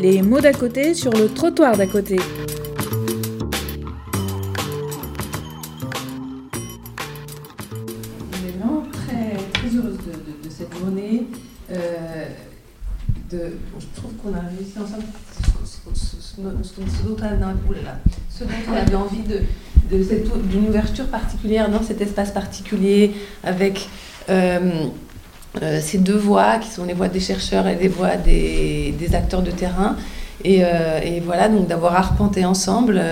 les mots d'à côté sur le trottoir d'à côté. Vraiment très, très heureuse de, cette journée. Euh, je trouve qu'on a réussi ensemble ce, dont on avait, envie de, cette d'une ouverture particulière dans cet espace particulier avec euh, euh, ces deux voix qui sont les voix des chercheurs et les voix des, acteurs de terrain. Et, euh, et voilà, donc d'avoir arpenté ensemble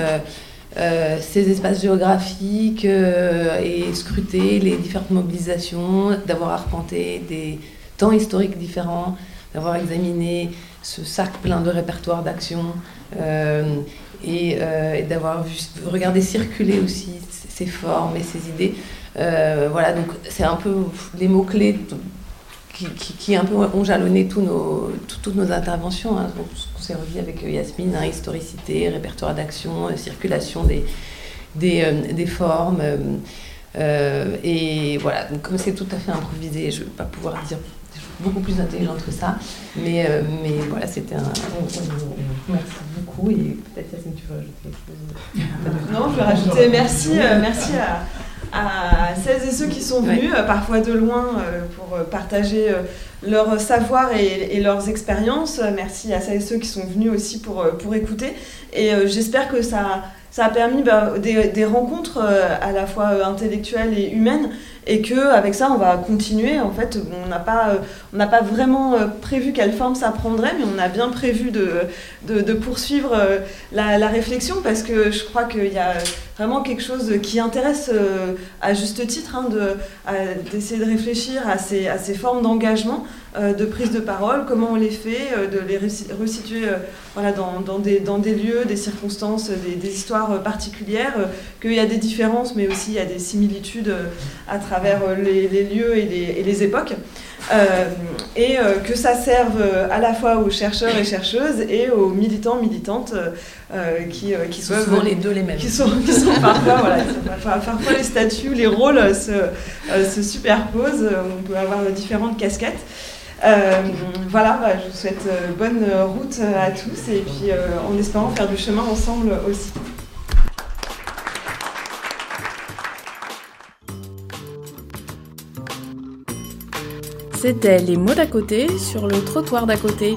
euh, ces espaces géographiques et scruté les différentes mobilisations, d'avoir arpenté des temps historiques différents, d'avoir examiné ce sac plein de répertoires d'action euh, et, d'avoir regardé circuler aussi ces formes et ces idées. Voilà, donc c'est un peu les mots-clés qui, qui, qui un peu ont jalonné tous nos, tout- toutes nos interventions. Hein. Donc, ce qu'on s'est revu avec euh, Yasmine, hein, historicité, répertoire d'action, euh, circulation des, des, euh, des formes. euh, et voilà, donc comme c'est tout à fait improvisé, je ne vais pas pouvoir dire des choses beaucoup plus intelligentes que ça. Mais, euh, mais voilà, c'était un. merci beaucoup. Et peut-être Yasmine, tu veux rajouter quelque chose? Non, je vais rajouter merci, euh, merci à, à celles et ceux qui sont venus, euh, parfois de loin, euh, pour euh, partager leur savoir et, et leurs expériences. Merci à celles et ceux qui sont venus aussi pour, pour écouter. Et j'espère que ça, ça a permis bah, des, rencontres euh, à la fois euh, intellectuelles et humaines. Et que avec ça, on va continuer. En fait, on n'a pas, euh, on n'a pas vraiment prévu quelle forme ça prendrait, mais on a bien prévu de, de, de poursuivre la, réflexion parce que je crois qu'il y a vraiment quelque chose qui intéresse à juste titre hein, de- d'essayer de réfléchir à ces, à ces formes d'engagement, de prise de parole, comment on les fait, euh, de les resituer euh, voilà, dans, dans des, dans des lieux, des circonstances, des, des histoires euh, particulières, euh, qu'il y a des différences mais aussi il y a des similitudes euh, à travers euh, les, les lieux et les, et les époques. Euh, et euh, que ça serve euh, à la fois aux chercheurs et chercheuses et aux militants, militantes euh, euh, qui, euh, qui sont souvent les deux les mêmes. qui sont, qui sont parfois, voilà, parfois, parfois les statuts, les rôles euh, se, euh, se superposent, euh, on peut avoir différentes casquettes. Euh, voilà, bah, je vous souhaite euh, bonne route à tous et puis euh, en espérant faire du chemin ensemble aussi. C'était les mots d'à côté sur le trottoir d'à côté.